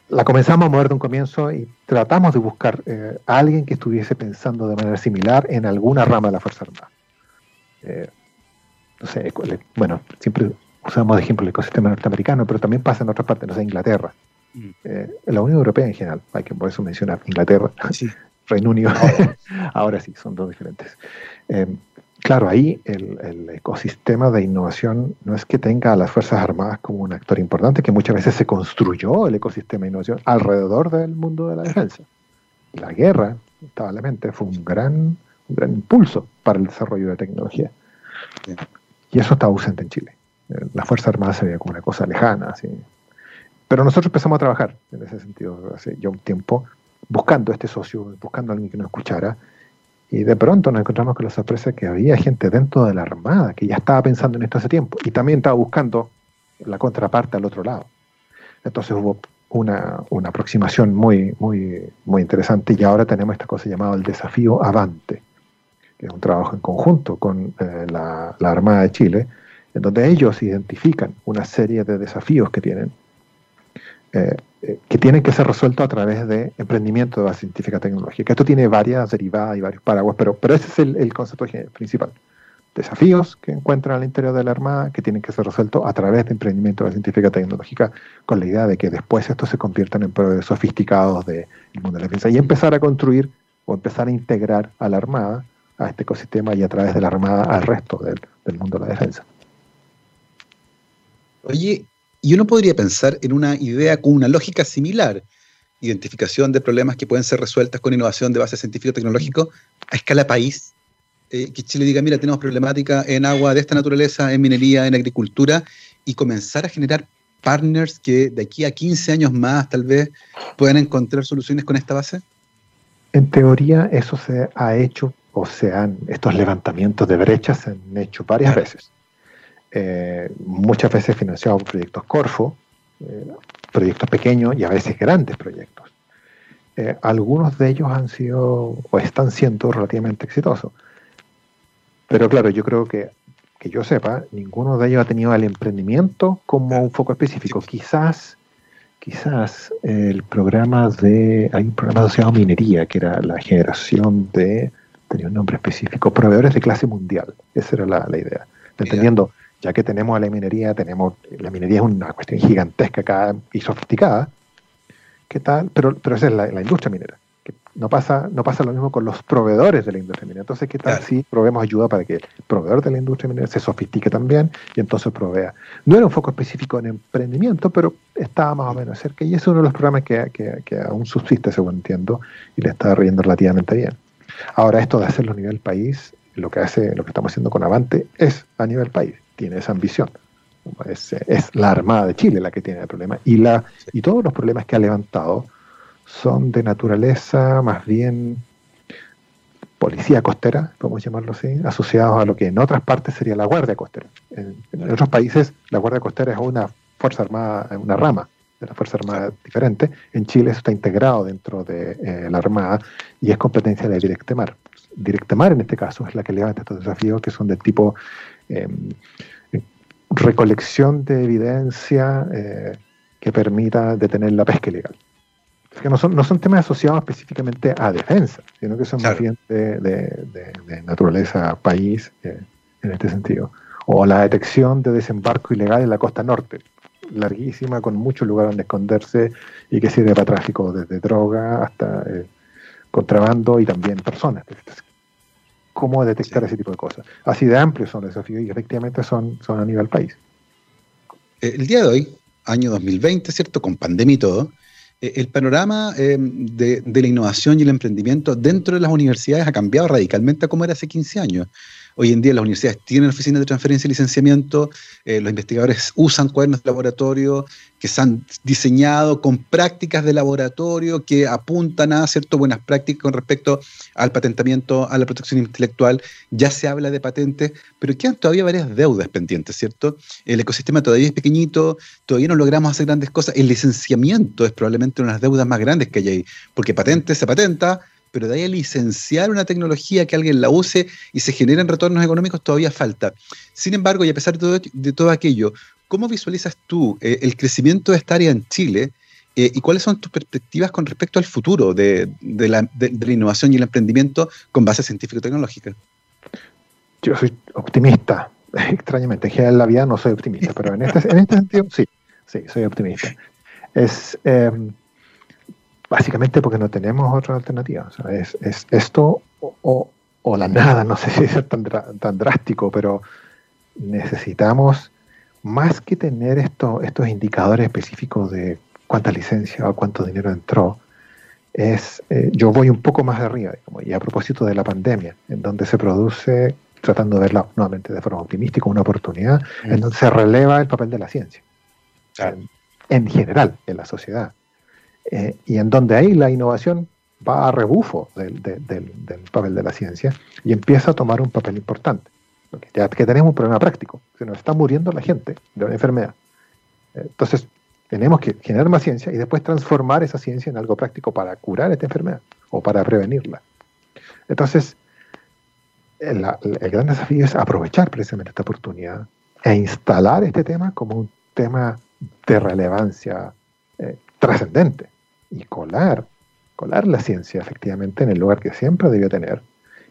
[SPEAKER 2] la comenzamos a mover de un comienzo y tratamos de buscar a alguien que estuviese pensando de manera similar en alguna rama de la Fuerza Armada. Eh, no sé, bueno, siempre usamos de ejemplo el ecosistema norteamericano, pero también pasa en otras partes, no sé, Inglaterra, mm. eh, la Unión Europea en general, hay que por eso mencionar Inglaterra, Reino Unido, ahora sí, son dos diferentes. Eh, claro, ahí el, ecosistema de innovación no es que tenga a las Fuerzas Armadas como un actor importante, que muchas veces se construyó el ecosistema de innovación alrededor del mundo de la defensa. La guerra, lamentablemente, fue un gran un gran impulso para el desarrollo de tecnología. Y eso está ausente en Chile. Eh, la Fuerza Armada se veía como una cosa lejana. Así. Pero nosotros empezamos a trabajar en ese sentido hace ya un tiempo, buscando este socio, buscando a alguien que nos escuchara. Y de pronto nos encontramos con la sorpresa que había gente dentro de la Armada que ya estaba pensando en esto hace tiempo y también estaba buscando la contraparte al otro lado. Entonces hubo una, una aproximación muy, muy, muy interesante y ahora tenemos esta cosa llamada el desafío Avante, que es un trabajo en conjunto con eh, la, Armada de Chile, en donde ellos identifican una serie de desafíos que tienen, eh, que tienen que ser resueltos a través de emprendimiento de la científica tecnológica. Esto tiene varias derivadas y varios paraguas, pero, pero ese es el, concepto principal. Desafíos que encuentran al interior de la Armada que tienen que ser resueltos a través de emprendimiento de la científica tecnológica, con la idea de que después estos se conviertan en proveedores sofisticados del mundo de la defensa y empezar a construir o empezar a integrar a la Armada a este ecosistema y a través de la Armada al resto del, mundo de la defensa.
[SPEAKER 1] Oye, y uno podría pensar en una idea con una lógica similar, identificación de problemas que pueden ser resueltas con innovación de base científico-tecnológico a escala país, eh, que Chile diga, mira, tenemos problemática en agua de esta naturaleza, en minería, en agricultura, y comenzar a generar partners que de aquí a 15 años más tal vez puedan encontrar soluciones con esta base?
[SPEAKER 2] En teoría eso se ha hecho o sea, estos levantamientos de brechas se han hecho varias veces. Eh, muchas veces financiados por proyectos Corfo, eh, proyectos pequeños y a veces grandes proyectos. Eh, algunos de ellos han sido o están siendo relativamente exitosos. Pero claro, yo creo que, que yo sepa, ninguno de ellos ha tenido el emprendimiento como un foco específico. Quizás, quizás el programa de, hay un programa asociado a minería, que era la generación de tenía un nombre específico, proveedores de clase mundial. Esa era la, idea. Entendiendo, ya que tenemos a la minería, tenemos, la minería es una cuestión gigantesca acá y sofisticada, ¿qué tal? Pero, pero esa es la, industria minera. Que no, pasa, no pasa lo mismo con los proveedores de la industria minera. Entonces, ¿qué tal si proveemos ayuda para que el proveedor de la industria minera se sofistique también y entonces provea? No era un foco específico en emprendimiento, pero estaba más o menos cerca y es uno de los programas que, que, que aún subsiste, según entiendo, y le está riendo relativamente bien. Ahora, esto de hacerlo a nivel país, lo que hace, lo que estamos haciendo con Avante es a nivel país, tiene esa ambición. Es, la Armada de Chile la que tiene el problema. Y, la, y todos los problemas que ha levantado son de naturaleza más bien policía costera, podemos llamarlo así, asociados a lo que en otras partes sería la Guardia Costera. En, otros países la Guardia Costera es una fuerza armada, una rama de la Fuerza Armada diferente. En Chile eso está integrado dentro de eh, la Armada y es competencia de Directemar. Directemar en este caso es la que levanta estos desafíos que son de tipo em, recolección de evidencia eh, que permita detener la pesca ilegal que no son, no son temas asociados específicamente a defensa, sino que son más bien de, naturaleza país eh, en este sentido. O la detección de desembarco ilegal en la costa norte, larguísima, con mucho lugar donde esconderse y que sirve para tráfico desde droga hasta eh, contrabando y también personas. ¿Cómo detectar ese tipo de cosas? Así de amplios son los desafíos y efectivamente son, son a nivel país.
[SPEAKER 1] Eh, el día de hoy, año 2020, ¿cierto? Con pandemia y todo, eh, el panorama eh, de, la innovación y el emprendimiento dentro de las universidades ha cambiado radicalmente a como era hace 15 años. Hoy en día las universidades tienen oficinas de transferencia y licenciamiento, eh, los investigadores usan cuadernos de laboratorio que se han diseñado con prácticas de laboratorio que apuntan a ciertas buenas prácticas con respecto al patentamiento, a la protección intelectual. Ya se habla de patentes, pero quedan todavía varias deudas pendientes, ¿cierto? El ecosistema todavía es pequeñito, todavía no logramos hacer grandes cosas. El licenciamiento es probablemente una de las deudas más grandes que hay ahí, porque patente se patenta, pero de ahí a licenciar una tecnología que alguien la use y se generen retornos económicos todavía falta. Sin embargo, y a pesar de todo, aquello, ¿cómo visualizas tú eh, el crecimiento de esta área en Chile eh, y cuáles son tus perspectivas con respecto al futuro de, la, innovación y el emprendimiento con base científico-tecnológica?
[SPEAKER 2] Yo soy optimista, extrañamente. En general en la vida no soy optimista, pero en este, en este sentido sí, sí, soy optimista. Es... Em, básicamente porque no tenemos otra alternativa. es, esto o, la nada, no sé si es tan, tan drástico, pero necesitamos más que tener esto, estos indicadores específicos de cuánta licencia o cuánto dinero entró, es, eh, yo voy un poco más arriba, y a propósito de la pandemia, en donde se produce, tratando de verla nuevamente de forma optimística, una oportunidad, en mm. donde se releva el papel de la ciencia, en general, en la sociedad. Eh, y en donde ahí la innovación va a rebufo del, papel de la ciencia y empieza a tomar un papel importante. ya que tenemos un problema práctico, se nos está muriendo la gente de una enfermedad. Entonces, tenemos que generar más ciencia y después transformar esa ciencia en algo práctico para curar esta enfermedad o para prevenirla. Entonces, el, gran desafío es aprovechar precisamente esta oportunidad e instalar este tema como un tema de relevancia eh, trascendente y colar, colar la ciencia efectivamente en el lugar que siempre debió tener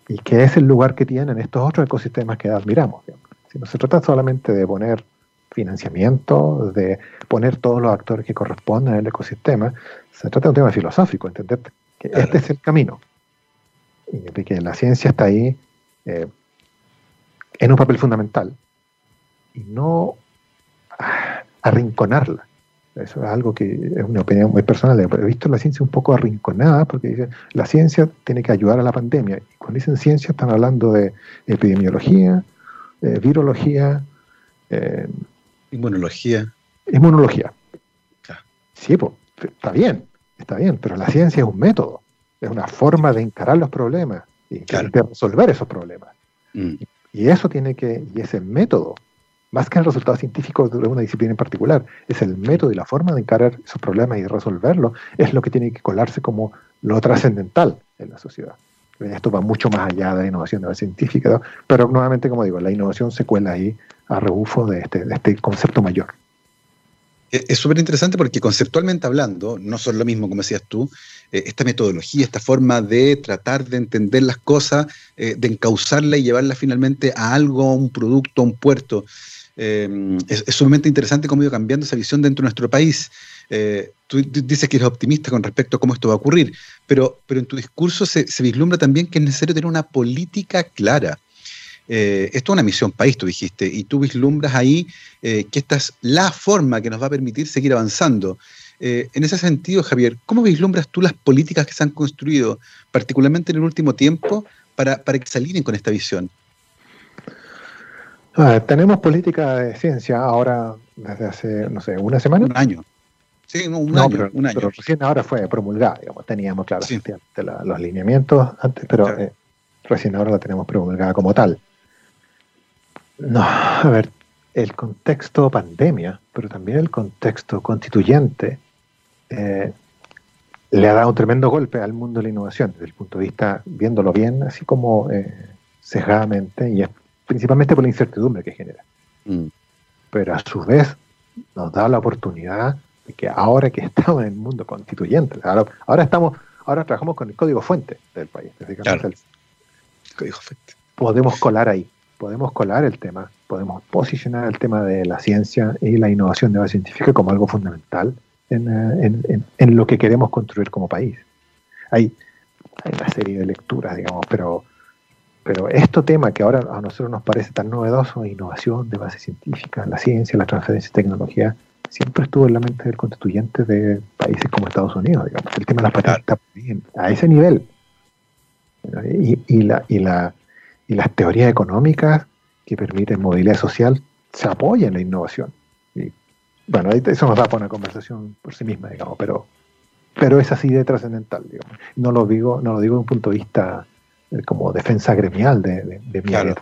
[SPEAKER 2] y que es el lugar que tienen estos otros ecosistemas que admiramos. Si no se trata solamente de poner financiamiento, de poner todos los actores que corresponden al ecosistema, se trata de un tema filosófico, entender que este es el camino. Y que la ciencia está ahí eh, en un papel fundamental y no ah, arrinconarla eso es algo que es una opinión muy personal. He visto la ciencia un poco arrinconada porque dicen la ciencia tiene que ayudar a la pandemia. Y cuando dicen ciencia están hablando de epidemiología, eh, virología,
[SPEAKER 1] eh, inmunología.
[SPEAKER 2] Inmunología. Sí, pues, está bien, está bien, pero la ciencia es un método, es una forma de encarar los problemas y de resolver esos problemas. Mm. Y, eso tiene que, y ese método más que el resultado científico de una disciplina en particular, es el método y la forma de encarar esos problemas y resolverlo, es lo que tiene que colarse como lo trascendental en la sociedad. Esto va mucho más allá de la innovación de la científica, pero nuevamente, como digo, la innovación se cuela ahí a rebufo de este, este concepto mayor.
[SPEAKER 1] Es súper interesante porque conceptualmente hablando, no son lo mismo, como decías tú, eh, esta metodología, esta forma de tratar de entender las cosas, eh, de encauzarla y llevarla finalmente a algo, a un producto, a un puerto. Eh, es, sumamente interesante cómo ha ido cambiando esa visión dentro de nuestro país. Eh, tú dices que eres optimista con respecto a cómo esto va a ocurrir, pero, pero en tu discurso se, vislumbra también que es necesario tener una política clara. Eh, esto es una misión país, tú dijiste, y tú vislumbras ahí que esta es la forma que nos va a permitir seguir avanzando. en ese sentido, Javier, ¿cómo vislumbras tú las políticas que se han construido, particularmente en el último tiempo, para, para que se alineen con esta visión?
[SPEAKER 2] Ah, tenemos política de ciencia ahora desde hace, no sé, una semana.
[SPEAKER 1] Un año. Sí, un, año,
[SPEAKER 2] pero,
[SPEAKER 1] un año.
[SPEAKER 2] Pero recién ahora fue promulgada, digamos. Teníamos, claro, los lineamientos antes, pero eh, recién ahora la tenemos promulgada como tal. No, a ver, el contexto pandemia, pero también el contexto constituyente, eh, le ha dado un tremendo golpe al mundo de la innovación, desde el punto de vista, viéndolo bien, así como eh, sesgadamente, y es principalmente por la incertidumbre que genera. Mm. Pero a su vez nos da la oportunidad de que ahora que estamos en el mundo constituyente, ahora, estamos, ahora trabajamos con el código fuente del país,
[SPEAKER 1] claro. código
[SPEAKER 2] fuente. podemos colar ahí, podemos colar el tema, podemos posicionar el tema de la ciencia y la innovación de base científica como algo fundamental en, en, en, lo que queremos construir como país. Hay, hay una serie de lecturas, digamos, pero pero este tema que ahora a nosotros nos parece tan novedoso, innovación de base científica, la ciencia, la transferencia de tecnología, siempre estuvo en la mente del constituyente de países como Estados Unidos, digamos. El tema de las patentes está a ese nivel. Y, la, y, la, y las teorías económicas que permiten movilidad social se apoyan en la innovación. Y, bueno, eso nos da para una conversación por sí misma, digamos, pero, pero es así de trascendental, digamos. No lo digo, no lo digo desde un punto de vista como defensa gremial de, mi claro.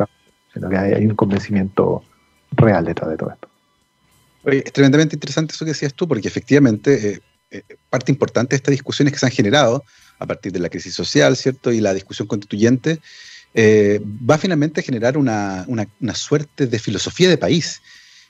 [SPEAKER 2] sino que hay, un convencimiento real detrás de todo esto.
[SPEAKER 1] Oye, es tremendamente interesante eso que decías tú, porque efectivamente eh, eh, parte importante de estas discusiones que se han generado a partir de la crisis social, ¿cierto? Y la discusión constituyente, va finalmente a generar una, una, suerte de filosofía de país.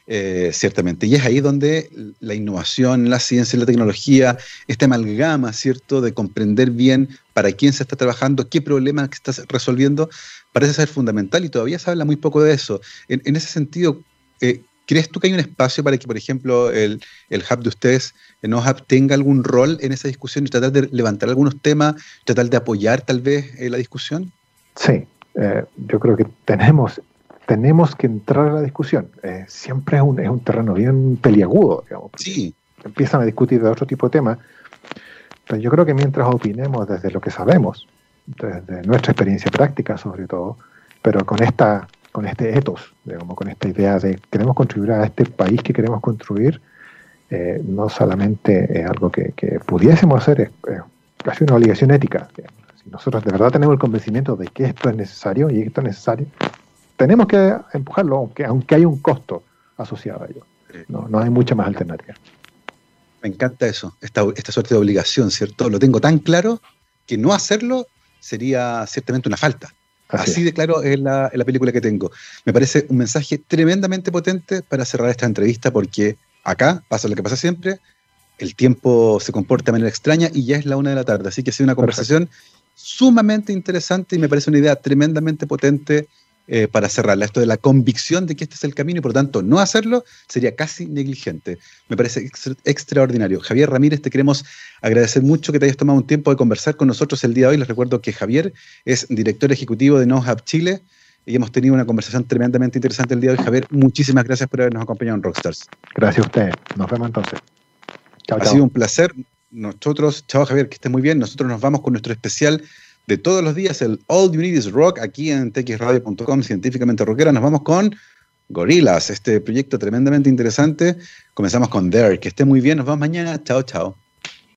[SPEAKER 1] Ciertamente. Y es ahí donde la innovación, la ciencia y la tecnología, esta amalgama, ¿cierto?, de comprender bien para quién se está trabajando, qué problema estás resolviendo, parece ser fundamental y todavía se habla muy poco de eso. En, ese sentido, eh, ¿crees tú que hay un espacio para que, por ejemplo, el, hub de ustedes, el NoHub, tenga algún rol en esa discusión y tratar de levantar algunos temas, tratar de apoyar tal vez eh, la discusión?
[SPEAKER 2] Sí, eh, yo creo que tenemos, tenemos que entrar a la discusión. siempre es un, es un terreno bien peliagudo, digamos.
[SPEAKER 1] Sí.
[SPEAKER 2] Empiezan a discutir de otro tipo de temas pero yo creo que mientras opinemos desde lo que sabemos, desde nuestra experiencia práctica sobre todo, pero con esta con este ethos, digamos, con esta idea de queremos contribuir a este país que queremos construir, eh, no solamente es algo que, pudiésemos hacer, es, casi una obligación ética. Si nosotros de verdad tenemos el convencimiento de que esto es necesario y esto es necesario, tenemos que empujarlo, aunque, aunque hay un costo asociado a ello. No, no hay mucha más alternativa.
[SPEAKER 1] Me encanta eso, esta, suerte de obligación, ¿cierto? Lo tengo tan claro que no hacerlo sería ciertamente una falta. Así, de claro es la, la, película que tengo. Me parece un mensaje tremendamente potente para cerrar esta entrevista porque acá pasa lo que pasa siempre, el tiempo se comporta de manera extraña y ya es la una de la tarde. Así que ha sido una conversación sumamente interesante y me parece una idea tremendamente potente eh, para cerrarla. Esto de la convicción de que este es el camino y por lo tanto no hacerlo sería casi negligente. Me parece extraordinario. Javier Ramírez, te queremos agradecer mucho que te hayas tomado un tiempo de conversar con nosotros el día de hoy. Les recuerdo que Javier es director ejecutivo de NoHub Chile y hemos tenido una conversación tremendamente interesante el día de hoy. Javier, muchísimas gracias por habernos acompañado en Rockstars.
[SPEAKER 2] Gracias a usted. Nos vemos entonces.
[SPEAKER 1] ha sido un placer. Nosotros, chao Javier, que esté muy bien. Nosotros nos vamos con nuestro especial de todos los días, el All You Need is Rock, aquí en txradio.com, científicamente rockera. Nos vamos con Gorilas, este proyecto tremendamente interesante. Comenzamos con There. Que esté muy bien, nos vemos mañana. Chao, chao.